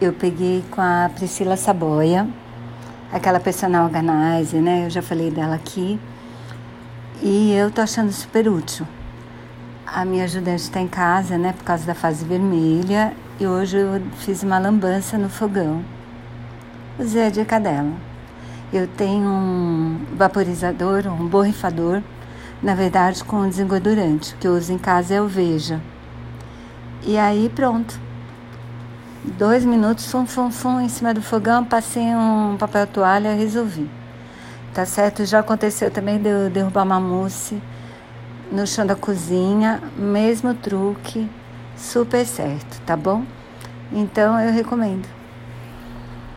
eu peguei com a Priscila Saboia, aquela personal organizer, né? Eu já falei dela aqui. E eu tô achando super útil. A minha ajudante está em casa, né, por causa da fase vermelha, e hoje eu fiz uma lambança no fogão. Usei a dica dela. Eu tenho um vaporizador, um borrifador, na verdade com desengordurante. O que eu uso em casa é o Veja. E aí pronto. Dois minutos, fum, fum, fum, em cima do fogão, passei um papel toalha e resolvi. Tá certo? Já aconteceu também de eu derrubar uma mousse no chão da cozinha, mesmo truque, super certo, tá bom? Então eu recomendo.